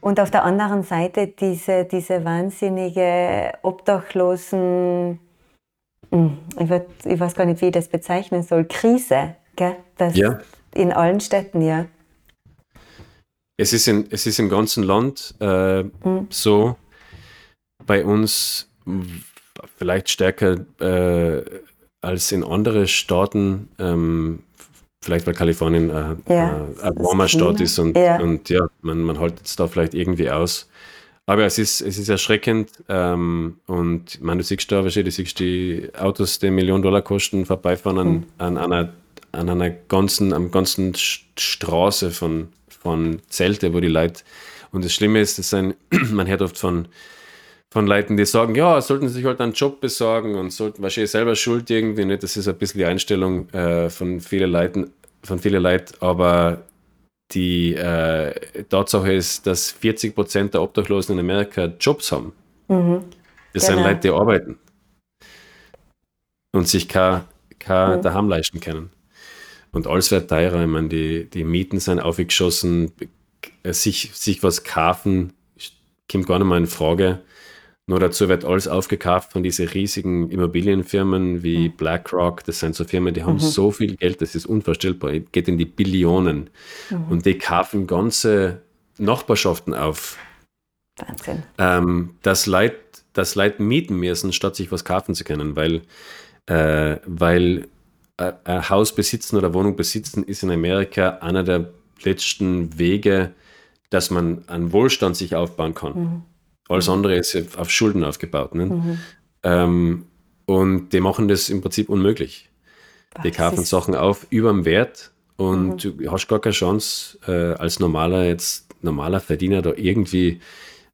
Und auf der anderen Seite diese, diese wahnsinnige Obdachlosen, hm, ich, würd, ich weiß gar nicht, wie ich das bezeichnen soll, Krise. Gell? Das ja. In allen Städten, ja. Es ist, in, es ist im ganzen Land äh, mhm. so. Bei uns vielleicht stärker äh, als in anderen Staaten, ähm, vielleicht weil Kalifornien äh, ja, äh, ein warmer Staat ist und ja. und ja, man, man hält es da vielleicht irgendwie aus. Aber es ist, es ist erschreckend ähm, und meine, du siehst da wahrscheinlich, du siehst die Autos, die Millionen Dollar kosten, vorbeifahren an, mhm. an, einer, an einer ganzen, am ganzen Straße von, von Zelte, wo die Leute und das Schlimme ist, das ein, *clears throat* man hört oft von, von Leuten, die sagen, ja, sollten sie sich halt einen Job besorgen und sollten wahrscheinlich selber schuld irgendwie nicht. Das ist ein bisschen die Einstellung äh, von vielen Leuten, von vielen Leuten, aber die äh, Tatsache ist, dass 40 Prozent der Obdachlosen in Amerika Jobs haben. Mhm. Das genau. sind Leute, die arbeiten und sich kein, kein mhm. daheim leisten können. Und alles wird teurer. Ich meine, die, die Mieten sind aufgeschossen, sich, sich was kaufen, kommt gar nicht mal in Frage. Nur dazu wird alles aufgekauft von diesen riesigen Immobilienfirmen wie mhm. BlackRock. Das sind so Firmen, die haben mhm. so viel Geld, das ist unvorstellbar. Geht in die Billionen. Mhm. Und die kaufen ganze Nachbarschaften auf. Wahnsinn. Ähm, dass, Leute, dass Leute mieten müssen, statt sich was kaufen zu können, weil, äh, weil äh, ein Haus besitzen oder Wohnung besitzen ist in Amerika einer der letzten Wege, dass man einen Wohlstand sich aufbauen kann. Mhm. Alles andere ist auf Schulden aufgebaut. Ne? Mhm. Ähm, und die machen das im Prinzip unmöglich. Ach, die kaufen Sachen auf über dem Wert und mhm. du hast gar keine Chance, äh, als normaler, jetzt normaler Verdiener da irgendwie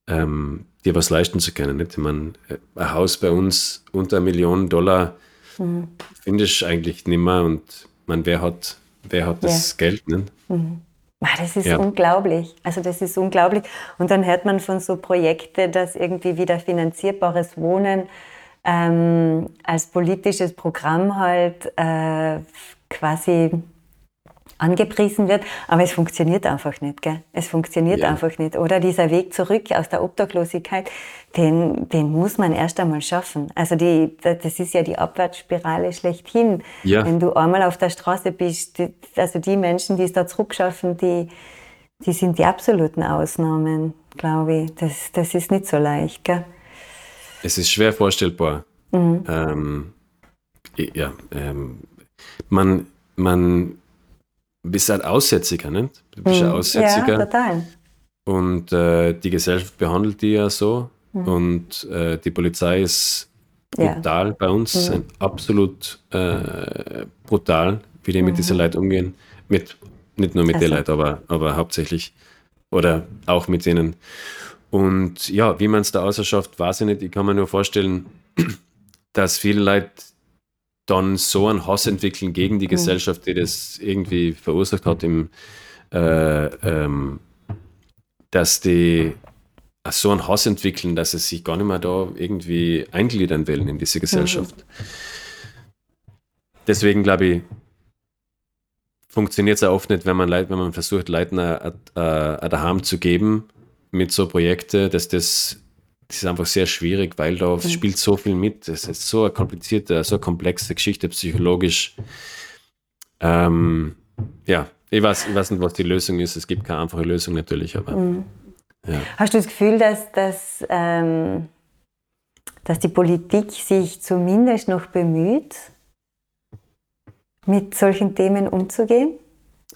ähm, dir was leisten zu können. Nicht? Ich meine, äh, ein Haus bei uns unter eine Million Dollar mhm. finde ich eigentlich nicht mehr und man, wer hat, wer hat das ja. Geld? Nicht? Mhm. Das ist ja. unglaublich. Also das ist unglaublich. Und dann hört man von so Projekten, dass irgendwie wieder finanzierbares Wohnen ähm, als politisches Programm halt äh, quasi angepriesen wird, aber es funktioniert einfach nicht. Gell? Es funktioniert ja. einfach nicht. Oder dieser Weg zurück aus der Obdachlosigkeit, den, den muss man erst einmal schaffen. Also die, das ist ja die Abwärtsspirale schlechthin. Ja. Wenn du einmal auf der Straße bist, also die Menschen, die es da zurückschaffen, die, die sind die absoluten Ausnahmen, glaube ich. Das, das ist nicht so leicht. Gell? Es ist schwer vorstellbar. Mhm. Ähm, ja, ähm, man, man bist halt Aussätziger, nicht? Du bist mhm. ein Aussätziger. Ja, total. Und äh, die Gesellschaft behandelt die ja so. Mhm. Und äh, die Polizei ist brutal ja. bei uns, mhm. absolut äh, brutal, wie die mit diesen mhm. Leuten umgehen. Mit, nicht nur mit also. den Leuten, aber, aber hauptsächlich. Oder auch mit denen. Und ja, wie man es da außerschafft, weiß ich nicht. Ich kann mir nur vorstellen, *clears throat* dass viele Leute dann so einen Hass entwickeln gegen die Gesellschaft, die das irgendwie verursacht hat, im, äh, ähm, dass die so einen Hass entwickeln, dass sie sich gar nicht mehr da irgendwie eingliedern wollen in diese Gesellschaft. Mhm. Deswegen glaube ich, funktioniert es auch oft nicht, wenn man, Leid, wenn man versucht, Leuten ein, Daheim zu geben mit so Projekten, dass das das ist einfach sehr schwierig, weil da mhm. spielt so viel mit. Es ist so eine komplizierte, so eine komplexe Geschichte psychologisch. Ähm, ja, ich weiß, ich weiß nicht, was die Lösung ist. Es gibt keine einfache Lösung natürlich, aber. Mhm. Ja. Hast du das Gefühl, dass, dass, ähm, dass die Politik sich zumindest noch bemüht, mit solchen Themen umzugehen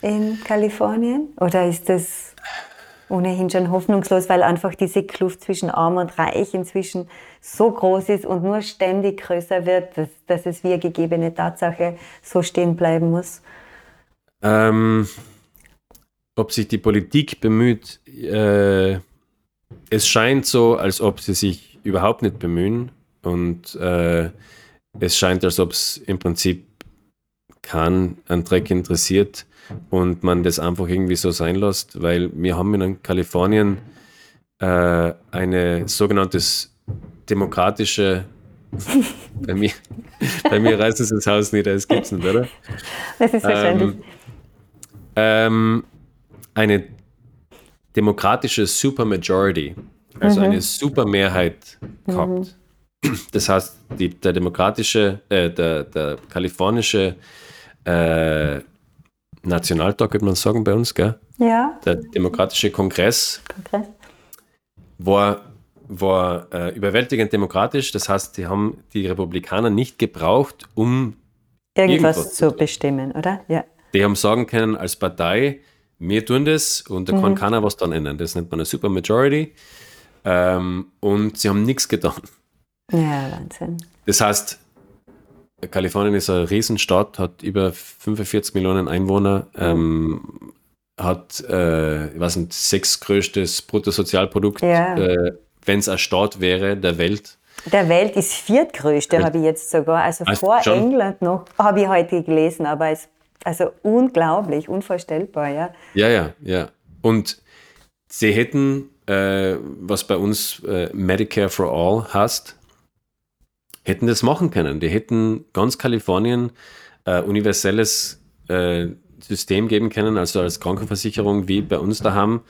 in Kalifornien? Oder ist das ohnehin schon hoffnungslos, weil einfach diese Kluft zwischen Arm und Reich inzwischen so groß ist und nur ständig größer wird, dass, dass es wie eine gegebene Tatsache so stehen bleiben muss? Ähm, ob sich die Politik bemüht, äh, es scheint so, als ob sie sich überhaupt nicht bemühen und äh, es scheint, als ob es im Prinzip keinen Dreck interessiert und man das einfach irgendwie so sein lässt, weil wir haben in Kalifornien äh, eine sogenannte demokratische *laughs* bei mir, bei mir reißt es das Haus nieder, das gibt es nicht, oder? Das ist wahrscheinlich. Ähm, ähm, eine demokratische Supermajority, also mhm. eine Supermehrheit gehabt. Mhm. Das heißt, die, der demokratische, äh, der, der kalifornische äh, Nationaltag, könnte man sagen, bei uns, gell? Ja. Der Demokratische Kongress, Kongress. war, war äh, überwältigend demokratisch. Das heißt, die haben die Republikaner nicht gebraucht, um irgendwas, irgendwas zu bestimmen, oder? Ja. Die haben sagen können, als Partei, wir tun das und da mhm. kann keiner was dran ändern. Das nennt man eine Supermajority. Ähm, und sie haben nichts getan. Ja, Wahnsinn. Das heißt, Kalifornien ist eine Riesenstadt, hat über 45 Millionen Einwohner, ähm, hat, äh, ich weiß nicht, sechstgrößtes Bruttosozialprodukt, Ja. äh, wenn es eine Stadt wäre der Welt. Der Welt ist viertgrößte, habe ich jetzt sogar. Also Also vor schon. England noch, habe ich heute gelesen, aber es also unglaublich, unvorstellbar, ja. Ja, ja, ja. Und sie hätten, äh, was bei uns äh, Medicare for All heißt, hätten das machen können. Die hätten ganz Kalifornien äh, universelles äh, System geben können, also als Krankenversicherung wie bei uns daheim.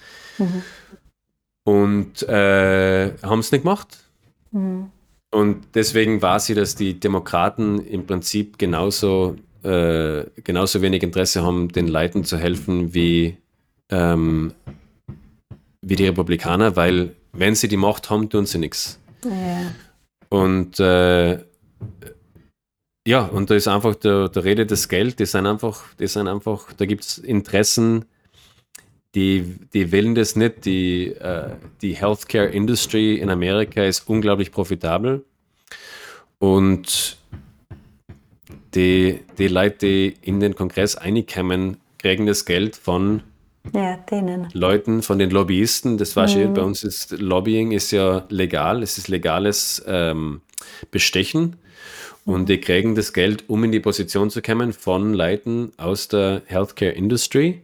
Und äh, haben es nicht gemacht. Und deswegen war sie, dass die Demokraten im Prinzip genauso, äh, genauso wenig Interesse haben, den Leuten zu helfen wie, ähm, wie die Republikaner, weil wenn sie die Macht haben, tun sie nichts. ja. Und äh, ja, und da ist einfach der, der Rede das Geld, das sind einfach, das sind einfach, da gibt es Interessen, die, die wählen das nicht. Die, äh, die Healthcare Industry in Amerika ist unglaublich profitabel. Und die, die Leute, die in den Kongress einkommen, kriegen das Geld von ja. Leuten, von den Lobbyisten. Das war schon, bei uns ist Lobbying ist ja legal, es ist legales ähm, Bestechen. Und die kriegen das Geld, um in die Position zu kommen, von Leuten aus der Healthcare Industry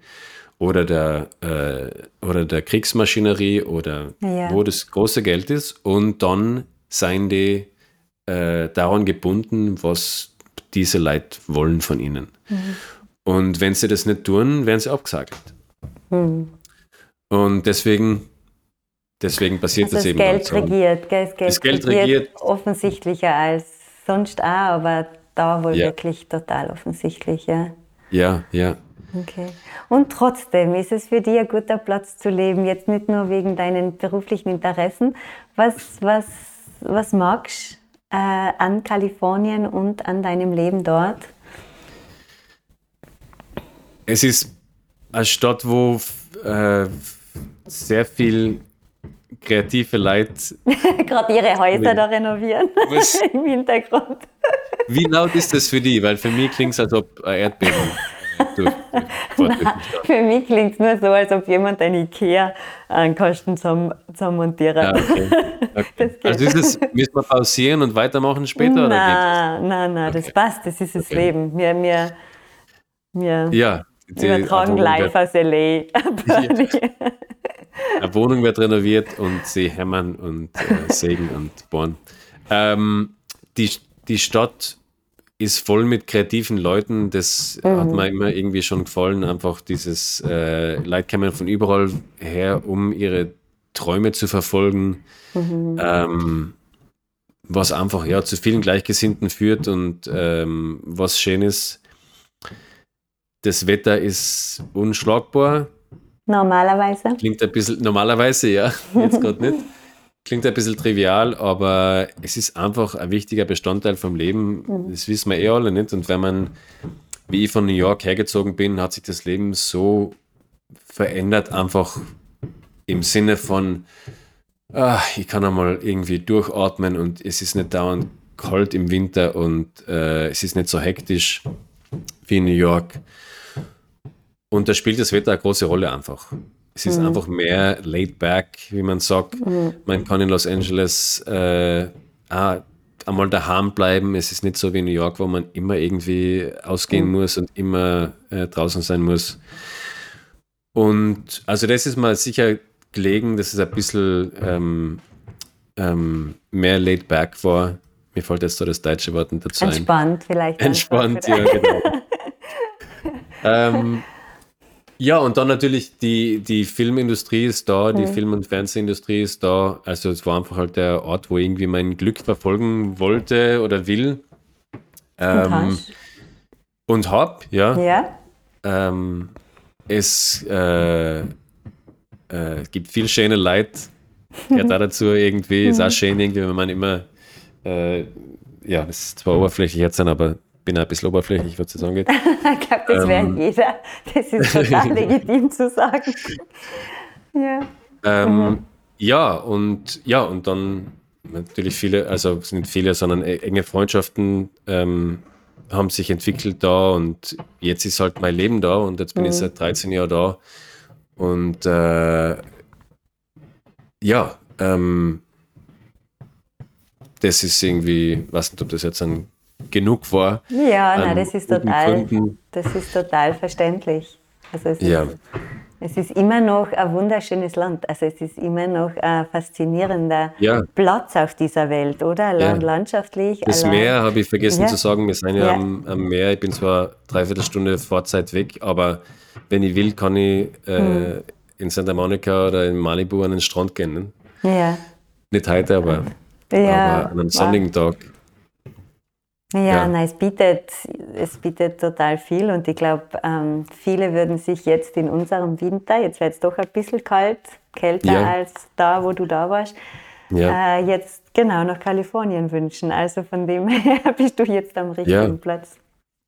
oder der, äh, oder der Kriegsmaschinerie oder Ja. wo das große Geld ist. Und dann seien die äh, daran gebunden, was diese Leute wollen von ihnen. Und wenn sie das nicht tun, werden sie abgesagt. Und deswegen, deswegen passiert Also das das eben Geld so. regiert, gell? Das Geld, Das Geld regiert, regiert. offensichtlicher als sonst auch, aber da wohl Ja. wirklich total offensichtlich, ja. Ja, ja. Okay. Und trotzdem ist es für dich ein guter Platz zu leben, jetzt nicht nur wegen deinen beruflichen Interessen. Was, was, was magst du äh, an Kalifornien und an deinem Leben dort? Es ist eine Stadt, wo äh, sehr viel kreative Leute. *laughs* Gerade ihre Häuser da renovieren Was? *laughs* im Hintergrund. Wie laut ist das für die? Weil für mich klingt es, als ob ein Erdbeben äh, *laughs* durch, durch, durch Für mich klingt es nur so, als ob jemand ein Ikea einen Kasten zum, zum Montieren. ja, okay. Okay. geht. Also ist es, müssen wir pausieren und weitermachen später? Oder Nein, nein, nein, das Okay. passt, das ist das Okay. Leben. Wir, wir, wir? Ja. *laughs* die- übertragen live wird- aus L.A. Eine Wohnung wird renoviert und sie hämmern und äh, *laughs* sägen und bohren. Ähm, die, die Stadt ist voll mit kreativen Leuten. Das hat mir immer irgendwie schon gefallen. Einfach dieses äh, Leute kommen von überall her, um ihre Träume zu verfolgen. Ähm, was einfach ja, zu vielen Gleichgesinnten führt und ähm, was schön ist. Das Wetter ist unschlagbar. Normalerweise. Klingt ein bisschen, normalerweise ja, *laughs* jetzt gerade nicht. Klingt ein bisschen trivial, aber es ist einfach ein wichtiger Bestandteil vom Leben. Das wissen wir eh alle nicht. Und wenn man, wie ich von New York hergezogen bin, hat sich das Leben so verändert, einfach im Sinne von, ah, ich kann einmal irgendwie durchatmen und es ist nicht dauernd kalt im Winter und äh, es ist nicht so hektisch wie in New York. Und da spielt das Wetter eine große Rolle einfach. Es ist einfach mehr laid back, wie man sagt. Man kann in Los Angeles äh, auch einmal daheim bleiben. Es ist nicht so wie in New York, wo man immer irgendwie ausgehen muss und immer äh, draußen sein muss. Und also das ist mal sicher gelegen, dass es ein bisschen ähm, ähm, mehr laid back war. Mir fällt jetzt da das deutsche Wort dazu ein. Entspannt vielleicht. Entspannt, ja, genau. *laughs* ähm, ja, und dann natürlich die, die Filmindustrie ist da, die Film- und Fernsehindustrie ist da. Also es war einfach halt der Ort, wo irgendwie mein Glück verfolgen wollte oder will. Ähm, hast? und hab, ja. Ja, Ähm, es äh, äh, gibt viel schöne Leute, gehört da dazu irgendwie. Ist *laughs* auch schön irgendwie, wenn man immer, äh, ja, das ist zwar oberflächlich jetzt, aber bin ein bisschen oberflächlich, was *laughs* das angeht. ich glaube, das wäre Ähm. jeder. Das ist total *laughs* legitim zu sagen. Ja. Ähm, Ja, und ja, und dann natürlich viele, also es sind nicht viele, sondern e-, enge Freundschaften ähm, haben sich entwickelt da und jetzt ist halt mein Leben da und jetzt bin mhm. ich seit 13 Jahren da. Und äh, ja, ähm, das ist irgendwie, weiß nicht, ob das jetzt ein genug war. Ja, nein, das ist total, das ist total verständlich. Also es ja. ist, es ist immer noch ein wunderschönes Land. Also es ist immer noch ein faszinierender ja. Platz auf dieser Welt, oder? Ja. Landschaftlich. Das allein. Meer habe ich vergessen zu sagen. Wir sind ja, am, am, Meer. Ich bin zwar dreiviertel Stunde Fahrzeit weg, aber wenn ich will, kann ich äh, hm. in Santa Monica oder in Malibu an den Strand gehen. Ne? Ja. Nicht heute, aber, aber an einem sonnigen Tag. Ja, ja. Nein, es bietet, es bietet total viel und ich glaube, ähm, viele würden sich jetzt in unserem Winter, jetzt wird es doch ein bisschen kalt, kälter ja. als da, wo du da warst, ja. äh, jetzt genau nach Kalifornien wünschen. Also von dem *laughs* her bist du jetzt am richtigen Platz.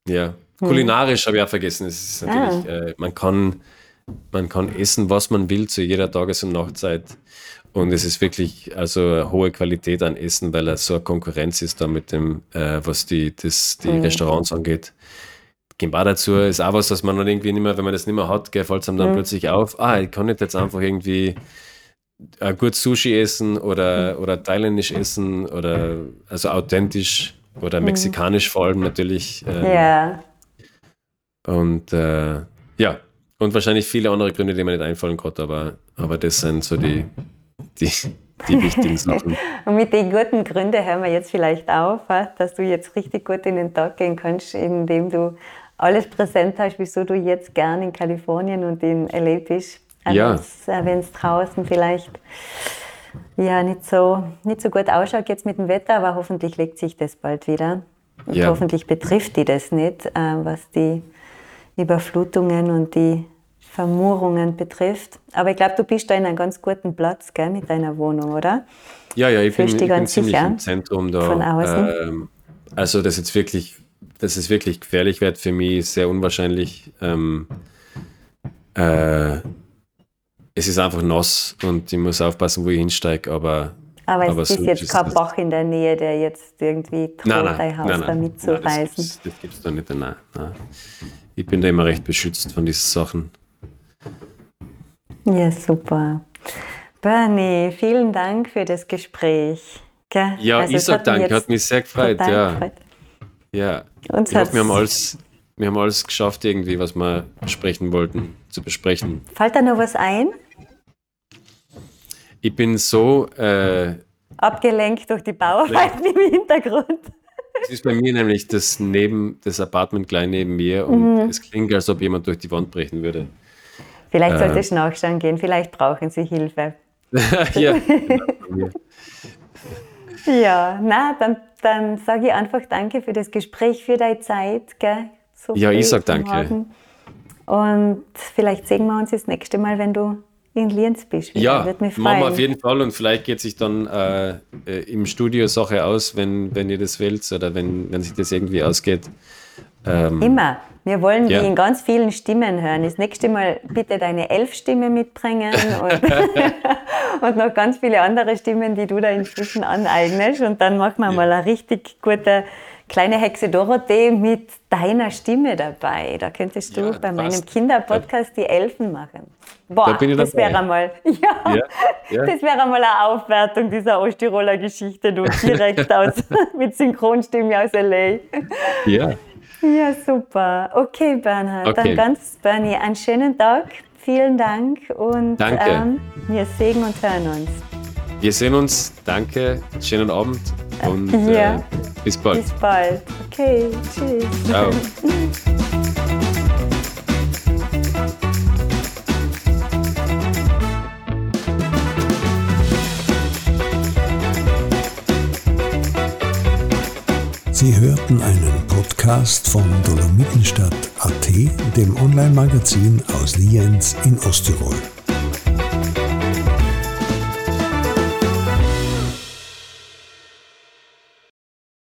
Ja, hm. kulinarisch habe ich auch vergessen. Es ist natürlich, ah. äh, man, kann, man kann essen, was man will zu jeder Tages- und Nachtzeit. Und es ist wirklich also eine hohe Qualität an Essen, weil er so eine Konkurrenz ist da mit dem, äh, was die, das, die mhm. Restaurants angeht. Gembar dazu ist auch was, was man dann irgendwie nicht mehr, wenn man das nicht mehr hat, fällt es einem dann mhm. plötzlich auf, ah, ich kann nicht jetzt einfach irgendwie äh, gut Sushi essen oder, mhm. oder thailändisch essen oder also authentisch oder mhm. mexikanisch vor allem natürlich. Ähm, ja. Und äh, ja, und wahrscheinlich viele andere Gründe, die mir nicht einfallen gerade, aber, aber das sind so die, die, die wichtigen Sachen. Und mit den guten Gründen hören wir jetzt vielleicht auf, dass du jetzt richtig gut in den Tag gehen kannst, indem du alles präsent hast, wieso du jetzt gern in Kalifornien und in LA bist. Ja. Wenn es draußen vielleicht ja, nicht, so, nicht so gut ausschaut jetzt mit dem Wetter, aber hoffentlich legt sich das bald wieder. Und ja. hoffentlich betrifft die das nicht, äh, was die Überflutungen und die Vermurungen betrifft. Aber ich glaube, du bist da in einem ganz guten Platz gell, mit deiner Wohnung, oder? Ja, ja, ich Fühlst bin, ich bin ziemlich im Zentrum da. Von außen. Ähm, also, dass jetzt wirklich, dass es wirklich gefährlich wird für mich, ist sehr unwahrscheinlich. Ähm, äh, es ist einfach nass und ich muss aufpassen, wo ich hinsteige, aber aber es aber ist so jetzt kein Bach in der Nähe, der jetzt irgendwie droht, dein Haus damit zu reißen. Das, das gibt es da nicht. Nein, nein. Ich bin da immer recht beschützt von diesen Sachen. Ja, super. Bernie, vielen Dank für das Gespräch. Gell? Ja, also ich sage Danke, hat mich sehr gefreut. Ja. gefreut. ja. Uns ich hoffe, wir haben, alles, wir haben alles geschafft, irgendwie, was wir besprechen wollten, zu besprechen. Fällt da noch was ein? Ich bin so. Äh, Abgelenkt durch die Bauarbeiten im Hintergrund. Es ist bei mir nämlich das, neben, das Apartment gleich neben mir und mhm. es klingt, als ob jemand durch die Wand brechen würde. Vielleicht sollte ich nachschauen gehen, vielleicht brauchen Sie Hilfe. *laughs* ja, genau. *laughs* ja, na, dann, dann sage ich einfach danke für das Gespräch, für deine Zeit. Gell? So ja, ich sage danke. Morgen. Und vielleicht sehen wir uns das nächste Mal, wenn du in Lienz bist. Wieder. Ja, Wird mich machen wir auf jeden Fall und vielleicht geht sich dann äh, äh, im Studio Sache aus, wenn, wenn ihr das wählt oder wenn, wenn sich das irgendwie ausgeht. Ähm, Immer. Wir wollen ja. die in ganz vielen Stimmen hören. Das nächste Mal bitte deine Elf-Stimme mitbringen und, *laughs* und, noch ganz viele andere Stimmen, die du da inzwischen aneignest. Und dann machen wir ja. mal eine richtig gute kleine Hexe Dorothee mit deiner Stimme dabei. Da könntest du ja, bei meinem Kinderpodcast die Elfen machen. Boah, da das wäre einmal, *laughs* ja, ja, ja. das wäre einmal eine Aufwertung dieser Osttiroler Geschichte, du direkt *laughs* aus, mit Synchronstimme aus L.A. Ja. Ja, super. Okay, Bernhard. Okay. Dann ganz, Bernie, einen schönen Tag. Vielen Dank und Danke. Ähm, wir sehen und hören uns. Wir sehen uns. Danke. Schönen Abend und *laughs* ja. äh, bis bald. Bis bald. Okay, tschüss. Ciao. Sie hörten einen Podcast von Dolomitenstadt.at, dem Online-Magazin aus Lienz in Osttirol.